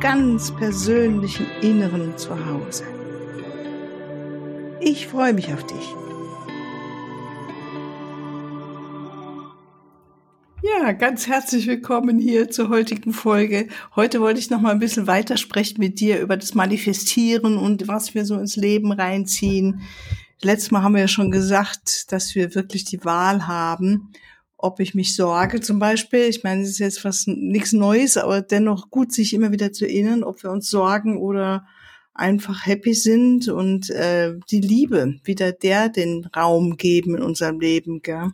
ganz persönlichen Inneren zu Hause. Ich freue mich auf dich. Ja, ganz herzlich willkommen hier zur heutigen Folge. Heute wollte ich noch mal ein bisschen weitersprechen mit dir über das Manifestieren und was wir so ins Leben reinziehen. Letztes Mal haben wir ja schon gesagt, dass wir wirklich die Wahl haben ob ich mich sorge zum Beispiel. Ich meine, es ist jetzt fast nichts Neues, aber dennoch gut, sich immer wieder zu erinnern, ob wir uns sorgen oder einfach happy sind und äh, die Liebe wieder der den Raum geben in unserem Leben. Gell?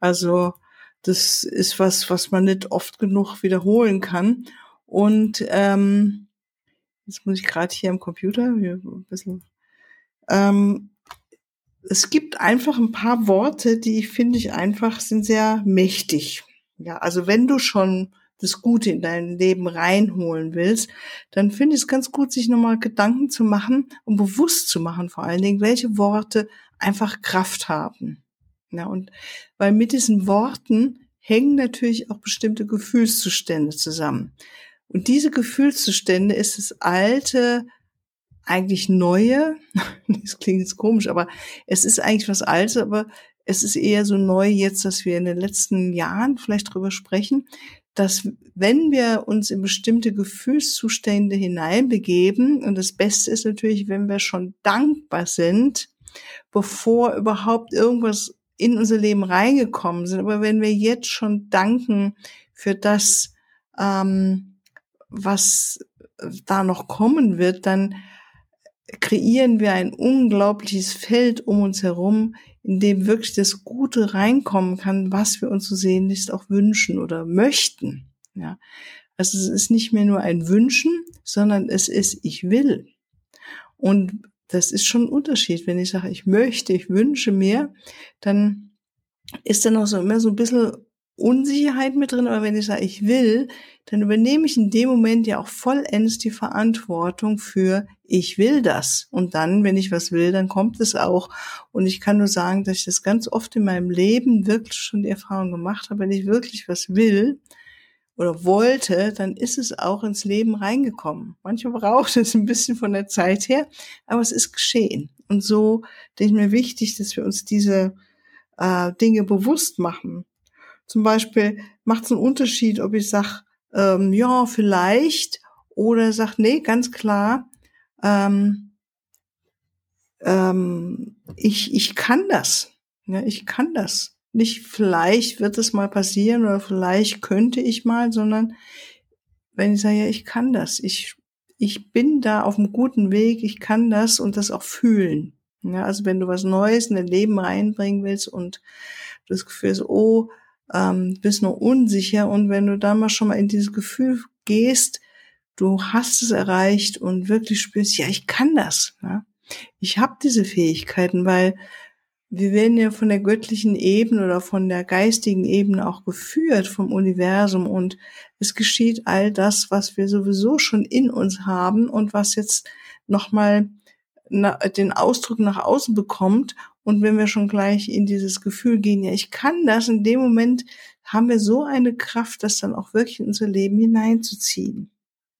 Also das ist was, was man nicht oft genug wiederholen kann. Und ähm, jetzt muss ich gerade hier am Computer hier ein bisschen ähm, es gibt einfach ein paar Worte, die finde ich einfach sind sehr mächtig. Ja, also wenn du schon das Gute in dein Leben reinholen willst, dann finde ich es ganz gut, sich nochmal Gedanken zu machen und bewusst zu machen, vor allen Dingen, welche Worte einfach Kraft haben. Ja, und weil mit diesen Worten hängen natürlich auch bestimmte Gefühlszustände zusammen. Und diese Gefühlszustände ist das alte eigentlich neue, das klingt jetzt komisch, aber es ist eigentlich was Altes, aber es ist eher so neu jetzt, dass wir in den letzten Jahren vielleicht drüber sprechen, dass wenn wir uns in bestimmte Gefühlszustände hineinbegeben, und das Beste ist natürlich, wenn wir schon dankbar sind, bevor überhaupt irgendwas in unser Leben reingekommen sind, aber wenn wir jetzt schon danken für das, ähm, was da noch kommen wird, dann kreieren wir ein unglaubliches Feld um uns herum, in dem wirklich das Gute reinkommen kann, was wir uns so sehnlichst auch wünschen oder möchten. Ja. Also es ist nicht mehr nur ein Wünschen, sondern es ist ich will. Und das ist schon ein Unterschied. Wenn ich sage, ich möchte, ich wünsche mir, dann ist dann auch so immer so ein bisschen Unsicherheit mit drin, aber wenn ich sage, ich will, dann übernehme ich in dem Moment ja auch vollends die Verantwortung für, ich will das. Und dann, wenn ich was will, dann kommt es auch. Und ich kann nur sagen, dass ich das ganz oft in meinem Leben wirklich schon die Erfahrung gemacht habe, wenn ich wirklich was will oder wollte, dann ist es auch ins Leben reingekommen. Manchmal braucht es ein bisschen von der Zeit her, aber es ist geschehen. Und so denke ich mir wichtig, dass wir uns diese äh, Dinge bewusst machen zum Beispiel macht es einen Unterschied, ob ich sage, ähm, ja, vielleicht, oder sag, nee, ganz klar, ähm, ähm, ich, ich kann das. Ja, ich kann das. Nicht vielleicht wird es mal passieren oder vielleicht könnte ich mal, sondern wenn ich sage, ja, ich kann das, ich, ich bin da auf einem guten Weg, ich kann das und das auch fühlen. Ja, also wenn du was Neues in dein Leben reinbringen willst und das Gefühl hast, oh, ähm, bist nur unsicher und wenn du da mal schon mal in dieses Gefühl gehst, du hast es erreicht und wirklich spürst, ja, ich kann das. Ja? Ich habe diese Fähigkeiten, weil wir werden ja von der göttlichen Ebene oder von der geistigen Ebene auch geführt vom Universum und es geschieht all das, was wir sowieso schon in uns haben und was jetzt nochmal den Ausdruck nach außen bekommt und wenn wir schon gleich in dieses Gefühl gehen, ja, ich kann das, in dem Moment haben wir so eine Kraft, das dann auch wirklich in unser Leben hineinzuziehen.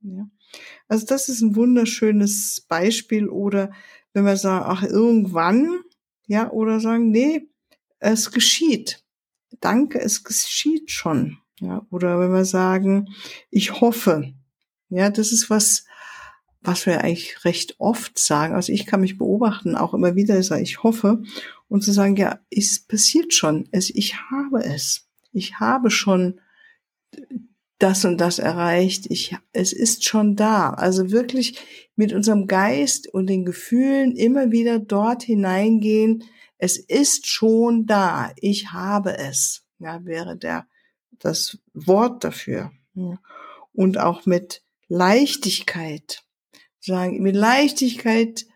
Ja. Also das ist ein wunderschönes Beispiel. Oder wenn wir sagen, ach, irgendwann, ja, oder sagen, nee, es geschieht. Danke, es geschieht schon. Ja, oder wenn wir sagen, ich hoffe. Ja, das ist was, was wir eigentlich recht oft sagen, also ich kann mich beobachten, auch immer wieder sage ich hoffe, und zu sagen, ja, es passiert schon, es, ich habe es, ich habe schon das und das erreicht, ich, es ist schon da. Also wirklich mit unserem Geist und den Gefühlen immer wieder dort hineingehen, es ist schon da, ich habe es, ja, wäre der, das Wort dafür. Und auch mit Leichtigkeit sagen, mit Leichtigkeit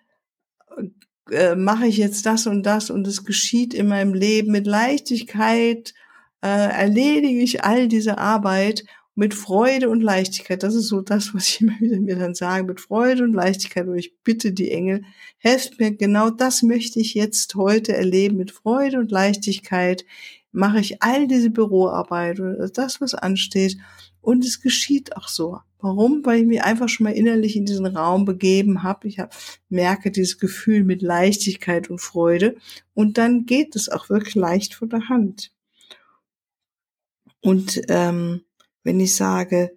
äh, mache ich jetzt das und das und es geschieht in meinem Leben mit Leichtigkeit, äh, erledige ich all diese Arbeit mit Freude und Leichtigkeit. Das ist so das, was ich immer wieder mir dann sage, mit Freude und Leichtigkeit. Und ich bitte die Engel, helft mir, genau das möchte ich jetzt heute erleben. Mit Freude und Leichtigkeit mache ich all diese Büroarbeit oder das, was ansteht. Und es geschieht auch so. Warum? Weil ich mich einfach schon mal innerlich in diesen Raum begeben habe. Ich hab, merke dieses Gefühl mit Leichtigkeit und Freude. Und dann geht es auch wirklich leicht von der Hand. Und ähm, wenn ich sage,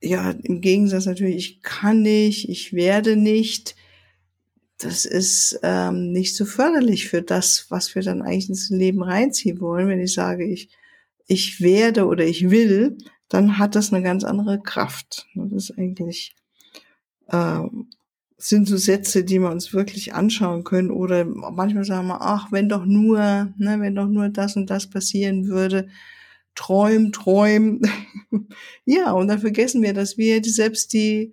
ja, im Gegensatz natürlich, ich kann nicht, ich werde nicht, das ist ähm, nicht so förderlich für das, was wir dann eigentlich ins Leben reinziehen wollen. Wenn ich sage, ich, ich werde oder ich will, dann hat das eine ganz andere Kraft. Das ist eigentlich, äh, sind so Sätze, die wir uns wirklich anschauen können. Oder manchmal sagen wir, ach, wenn doch nur, ne, wenn doch nur das und das passieren würde, träum, träum. ja, und dann vergessen wir, dass wir selbst die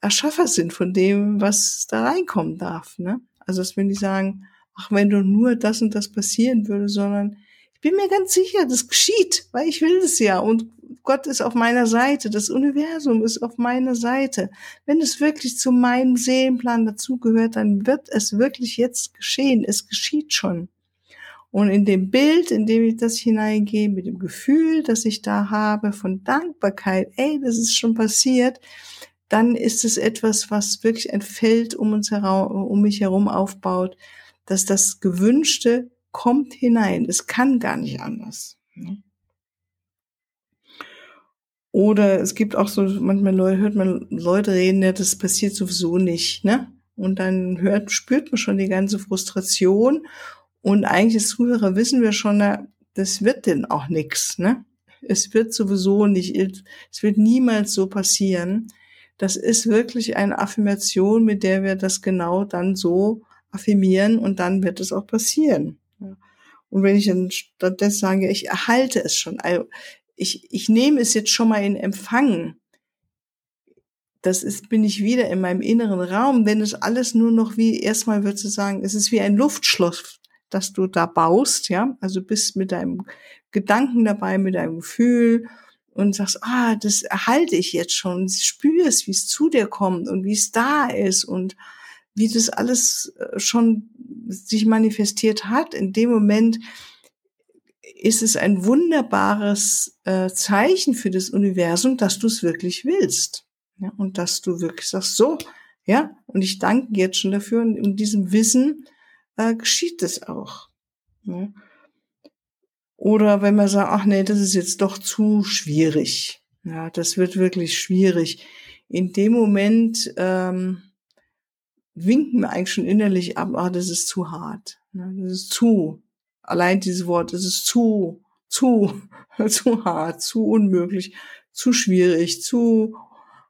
Erschaffer sind von dem, was da reinkommen darf. Ne? Also, dass wir nicht sagen, ach, wenn doch nur das und das passieren würde, sondern ich bin mir ganz sicher, das geschieht, weil ich will es ja. Und Gott ist auf meiner Seite, das Universum ist auf meiner Seite. Wenn es wirklich zu meinem Seelenplan dazugehört, dann wird es wirklich jetzt geschehen. Es geschieht schon. Und in dem Bild, in dem ich das hineingehe, mit dem Gefühl, das ich da habe, von Dankbarkeit, ey, das ist schon passiert, dann ist es etwas, was wirklich ein Feld um uns herum, um mich herum aufbaut, dass das Gewünschte kommt hinein. Es kann gar nicht anders. Ne? Oder es gibt auch so, manchmal hört man Leute reden, ja, das passiert sowieso nicht, ne? Und dann hört, spürt man schon die ganze Frustration. Und eigentlich als Zuhörer wissen wir schon, das wird denn auch nix, ne? Es wird sowieso nicht, es wird niemals so passieren. Das ist wirklich eine Affirmation, mit der wir das genau dann so affirmieren und dann wird es auch passieren. Und wenn ich dann stattdessen sage, ich erhalte es schon, also ich, ich nehme es jetzt schon mal in Empfang. Das ist, bin ich wieder in meinem inneren Raum, wenn es alles nur noch wie, erstmal würdest du sagen, es ist wie ein Luftschloss, das du da baust, ja. Also bist mit deinem Gedanken dabei, mit deinem Gefühl und sagst, ah, das erhalte ich jetzt schon, spürst, wie es zu dir kommt und wie es da ist und wie das alles äh, schon sich manifestiert hat. In dem Moment ist es ein wunderbares äh, Zeichen für das Universum, dass du es wirklich willst. Ja, und dass du wirklich sagst, so, ja, und ich danke jetzt schon dafür und in diesem Wissen äh, geschieht es auch. Ja. Oder wenn man sagt, ach nee, das ist jetzt doch zu schwierig. Ja, das wird wirklich schwierig. In dem Moment ähm, winken wir eigentlich schon innerlich ab, ah, das ist zu hart. Ne? Das ist zu allein dieses Wort, es ist zu, zu, zu hart, zu unmöglich, zu schwierig, zu,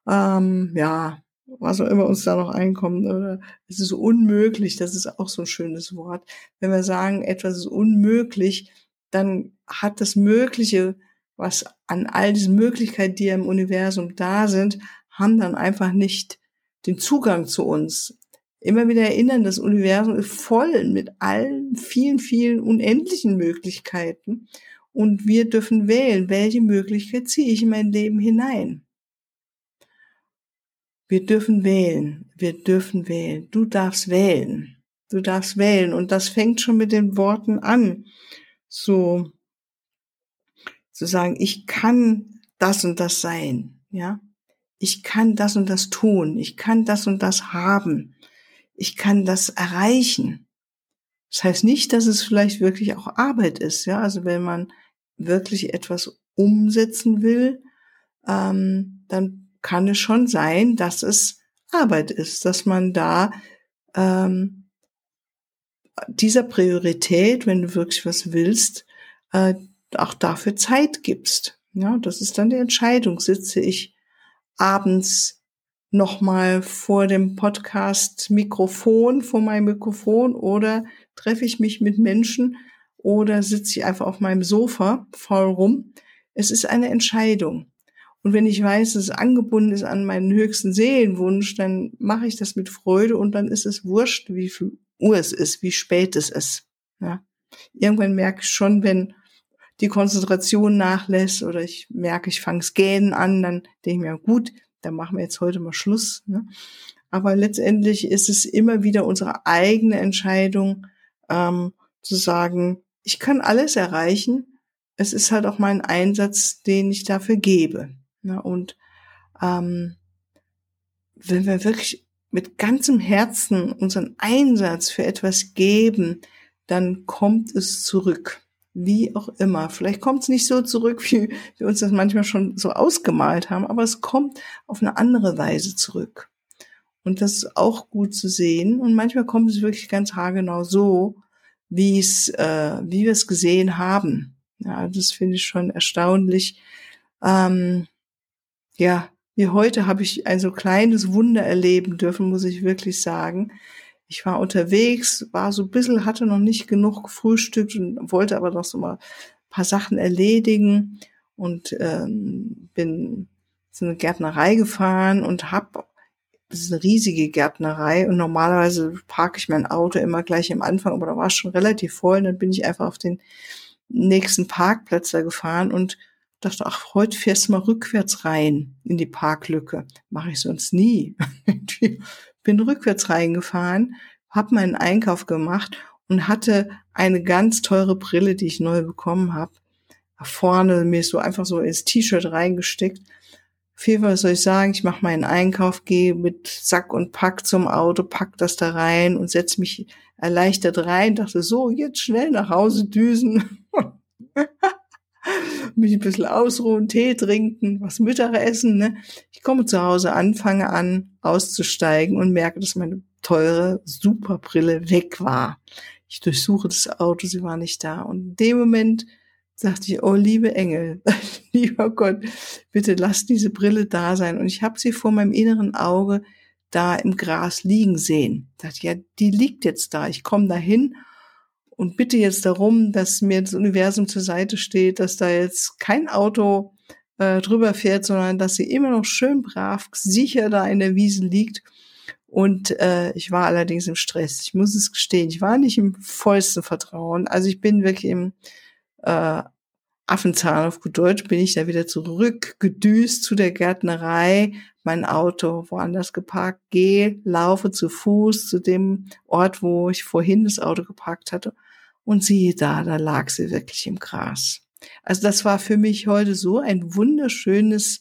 ähm, ja, was auch immer uns da noch einkommt, oder es ist unmöglich, das ist auch so ein schönes Wort. Wenn wir sagen, etwas ist unmöglich, dann hat das Mögliche, was an all diesen Möglichkeiten, die ja im Universum da sind, haben dann einfach nicht den Zugang zu uns immer wieder erinnern, das Universum ist voll mit allen vielen, vielen unendlichen Möglichkeiten. Und wir dürfen wählen, welche Möglichkeit ziehe ich in mein Leben hinein. Wir dürfen wählen, wir dürfen wählen. Du darfst wählen, du darfst wählen. Und das fängt schon mit den Worten an. So, zu sagen, ich kann das und das sein, ja. Ich kann das und das tun. Ich kann das und das haben ich kann das erreichen. Das heißt nicht, dass es vielleicht wirklich auch Arbeit ist, ja. Also wenn man wirklich etwas umsetzen will, ähm, dann kann es schon sein, dass es Arbeit ist, dass man da ähm, dieser Priorität, wenn du wirklich was willst, äh, auch dafür Zeit gibst. Ja, das ist dann die Entscheidung. Sitze ich abends nochmal vor dem Podcast Mikrofon, vor meinem Mikrofon oder treffe ich mich mit Menschen oder sitze ich einfach auf meinem Sofa faul rum. Es ist eine Entscheidung. Und wenn ich weiß, dass es angebunden ist an meinen höchsten Seelenwunsch, dann mache ich das mit Freude und dann ist es wurscht, wie viel Uhr es ist, wie spät es ist. Ja. Irgendwann merke ich schon, wenn die Konzentration nachlässt oder ich merke, ich fange es gähnen an, dann denke ich mir, gut, dann machen wir jetzt heute mal Schluss. Ne? Aber letztendlich ist es immer wieder unsere eigene Entscheidung, ähm, zu sagen, ich kann alles erreichen. Es ist halt auch mein Einsatz, den ich dafür gebe. Ne? Und ähm, wenn wir wirklich mit ganzem Herzen unseren Einsatz für etwas geben, dann kommt es zurück. Wie auch immer. Vielleicht kommt es nicht so zurück, wie wir uns das manchmal schon so ausgemalt haben, aber es kommt auf eine andere Weise zurück. Und das ist auch gut zu sehen. Und manchmal kommt es wirklich ganz haargenau so, wie es, äh, wie wir es gesehen haben. Ja, das finde ich schon erstaunlich. Ähm, ja, wie heute habe ich ein so kleines Wunder erleben dürfen, muss ich wirklich sagen. Ich war unterwegs, war so ein bisschen, hatte noch nicht genug gefrühstückt und wollte aber noch so mal ein paar Sachen erledigen und ähm, bin zu einer Gärtnerei gefahren und habe das ist eine riesige Gärtnerei und normalerweise parke ich mein Auto immer gleich am Anfang, aber da war es schon relativ voll. Und dann bin ich einfach auf den nächsten Parkplatz da gefahren und dachte, ach, heute fährst du mal rückwärts rein in die Parklücke. Mache ich sonst nie. bin rückwärts reingefahren, habe meinen Einkauf gemacht und hatte eine ganz teure Brille, die ich neu bekommen habe. Vorne mir so einfach so ins T-Shirt reingesteckt viel, was soll ich sagen, ich mache meinen Einkauf, gehe mit Sack und Pack zum Auto, pack das da rein und setze mich erleichtert rein, dachte so, jetzt schnell nach Hause düsen. mich ein bisschen ausruhen, Tee trinken, was Mittag essen. Ne? Ich komme zu Hause, anfange an, auszusteigen und merke, dass meine teure Superbrille weg war. Ich durchsuche das Auto, sie war nicht da. Und in dem Moment sagte ich, oh liebe Engel, lieber Gott, bitte lass diese Brille da sein. Und ich habe sie vor meinem inneren Auge da im Gras liegen sehen. Ich dachte, ja, die liegt jetzt da. Ich komme da hin und bitte jetzt darum, dass mir das Universum zur Seite steht, dass da jetzt kein Auto äh, drüber fährt, sondern dass sie immer noch schön brav, sicher da in der Wiese liegt. Und äh, ich war allerdings im Stress. Ich muss es gestehen. Ich war nicht im vollsten Vertrauen. Also ich bin wirklich im äh, Affenzahn auf gut Deutsch bin ich da wieder zurückgedüst zu der Gärtnerei, mein Auto woanders geparkt, gehe, laufe zu Fuß zu dem Ort, wo ich vorhin das Auto geparkt hatte und siehe da, da lag sie wirklich im Gras. Also das war für mich heute so ein wunderschönes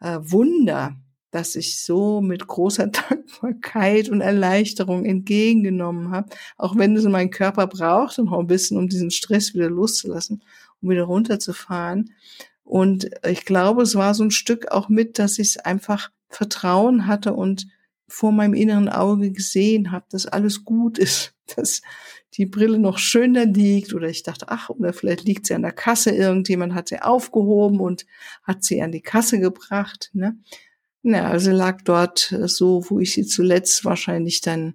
äh, Wunder, dass ich so mit großer Dankbarkeit und Erleichterung entgegengenommen habe, auch wenn es mein Körper braucht, noch ein bisschen, um diesen Stress wieder loszulassen, um wieder runterzufahren. Und ich glaube, es war so ein Stück auch mit, dass ich einfach Vertrauen hatte und vor meinem inneren Auge gesehen habe, dass alles gut ist, dass die Brille noch schöner liegt oder ich dachte, ach, oder vielleicht liegt sie an der Kasse, irgendjemand hat sie aufgehoben und hat sie an die Kasse gebracht. Ne? Ja, also lag dort äh, so, wo ich sie zuletzt wahrscheinlich dann,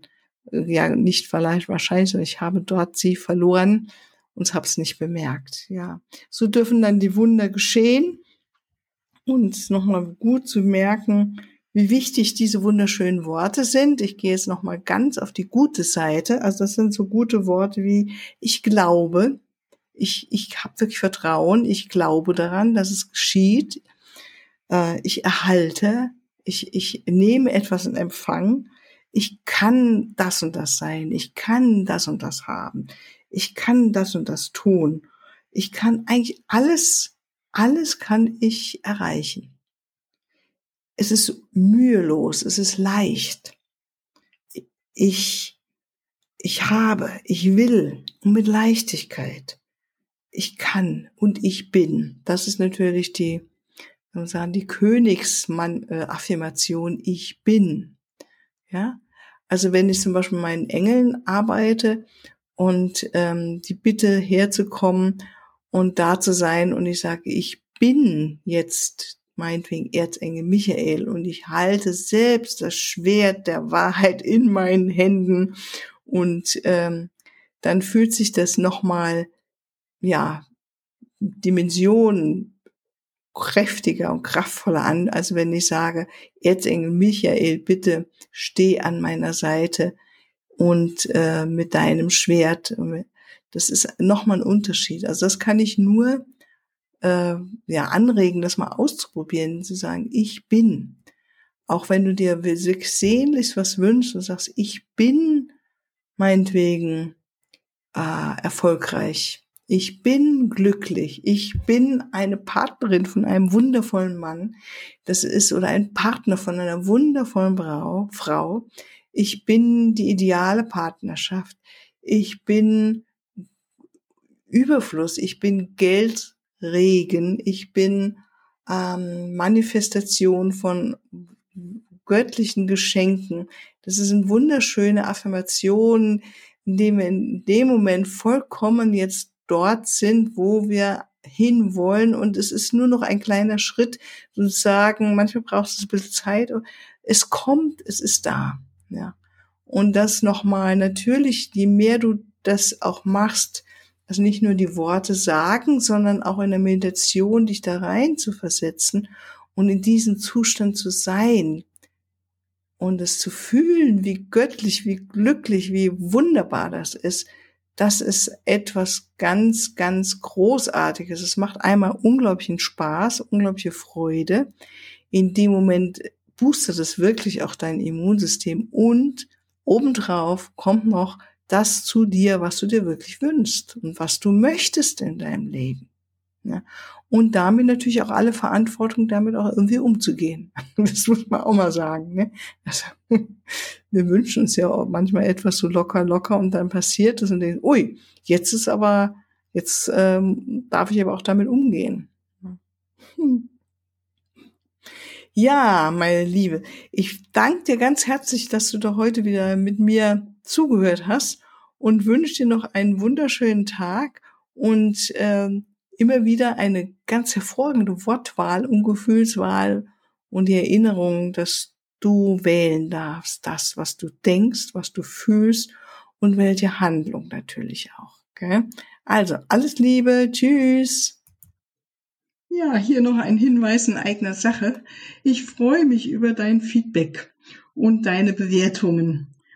äh, ja, nicht vielleicht wahrscheinlich, sondern ich habe dort sie verloren und habe es nicht bemerkt. Ja, so dürfen dann die Wunder geschehen und nochmal gut zu merken, wie wichtig diese wunderschönen Worte sind. Ich gehe jetzt nochmal ganz auf die gute Seite. Also das sind so gute Worte wie ich glaube, ich, ich habe wirklich Vertrauen, ich glaube daran, dass es geschieht, äh, ich erhalte, ich, ich nehme etwas in Empfang, ich kann das und das sein, ich kann das und das haben, ich kann das und das tun, ich kann eigentlich alles, alles kann ich erreichen. Es ist mühelos, es ist leicht. Ich, ich habe, ich will und mit Leichtigkeit. Ich kann und ich bin. Das ist natürlich die sagen, die Königsmann-Affirmation, äh, ich bin. Ja, also wenn ich zum Beispiel mit meinen Engeln arbeite und ähm, die Bitte herzukommen und da zu sein und ich sage, ich bin jetzt meinetwegen Erzengel Michael und ich halte selbst das Schwert der Wahrheit in meinen Händen und ähm, dann fühlt sich das nochmal, ja, Dimensionen kräftiger und kraftvoller an, als wenn ich sage, Erzengel Michael, bitte steh an meiner Seite und äh, mit deinem Schwert. Das ist nochmal ein Unterschied. Also das kann ich nur äh, ja anregen, das mal auszuprobieren, zu sagen, ich bin. Auch wenn du dir wirklich sehnlichst was wünschst und sagst, ich bin meinetwegen äh, erfolgreich ich bin glücklich. Ich bin eine Partnerin von einem wundervollen Mann. Das ist oder ein Partner von einer wundervollen Frau. Ich bin die ideale Partnerschaft. Ich bin Überfluss. Ich bin Geldregen. Ich bin ähm, Manifestation von göttlichen Geschenken. Das sind wunderschöne Affirmationen, indem wir in dem Moment vollkommen jetzt dort sind, wo wir hinwollen. Und es ist nur noch ein kleiner Schritt, sozusagen, manchmal braucht es ein bisschen Zeit. Es kommt, es ist da. Ja. Und das nochmal, natürlich, je mehr du das auch machst, also nicht nur die Worte sagen, sondern auch in der Meditation dich da rein zu versetzen und in diesem Zustand zu sein und es zu fühlen, wie göttlich, wie glücklich, wie wunderbar das ist, das ist etwas ganz, ganz Großartiges. Es macht einmal unglaublichen Spaß, unglaubliche Freude. In dem Moment boostet es wirklich auch dein Immunsystem und obendrauf kommt noch das zu dir, was du dir wirklich wünschst und was du möchtest in deinem Leben. Ja. Und damit natürlich auch alle Verantwortung, damit auch irgendwie umzugehen. Das muss man auch mal sagen. Ne? Also, wir wünschen uns ja auch manchmal etwas so locker, locker und dann passiert es und denken, ui, jetzt ist aber, jetzt ähm, darf ich aber auch damit umgehen. Hm. Ja, meine Liebe, ich danke dir ganz herzlich, dass du da heute wieder mit mir zugehört hast und wünsche dir noch einen wunderschönen Tag und ähm, immer wieder eine ganz hervorragende Wortwahl und Gefühlswahl und die Erinnerung, dass du wählen darfst, das, was du denkst, was du fühlst und welche Handlung natürlich auch. Okay? Also, alles Liebe, tschüss. Ja, hier noch ein Hinweis in eigener Sache. Ich freue mich über dein Feedback und deine Bewertungen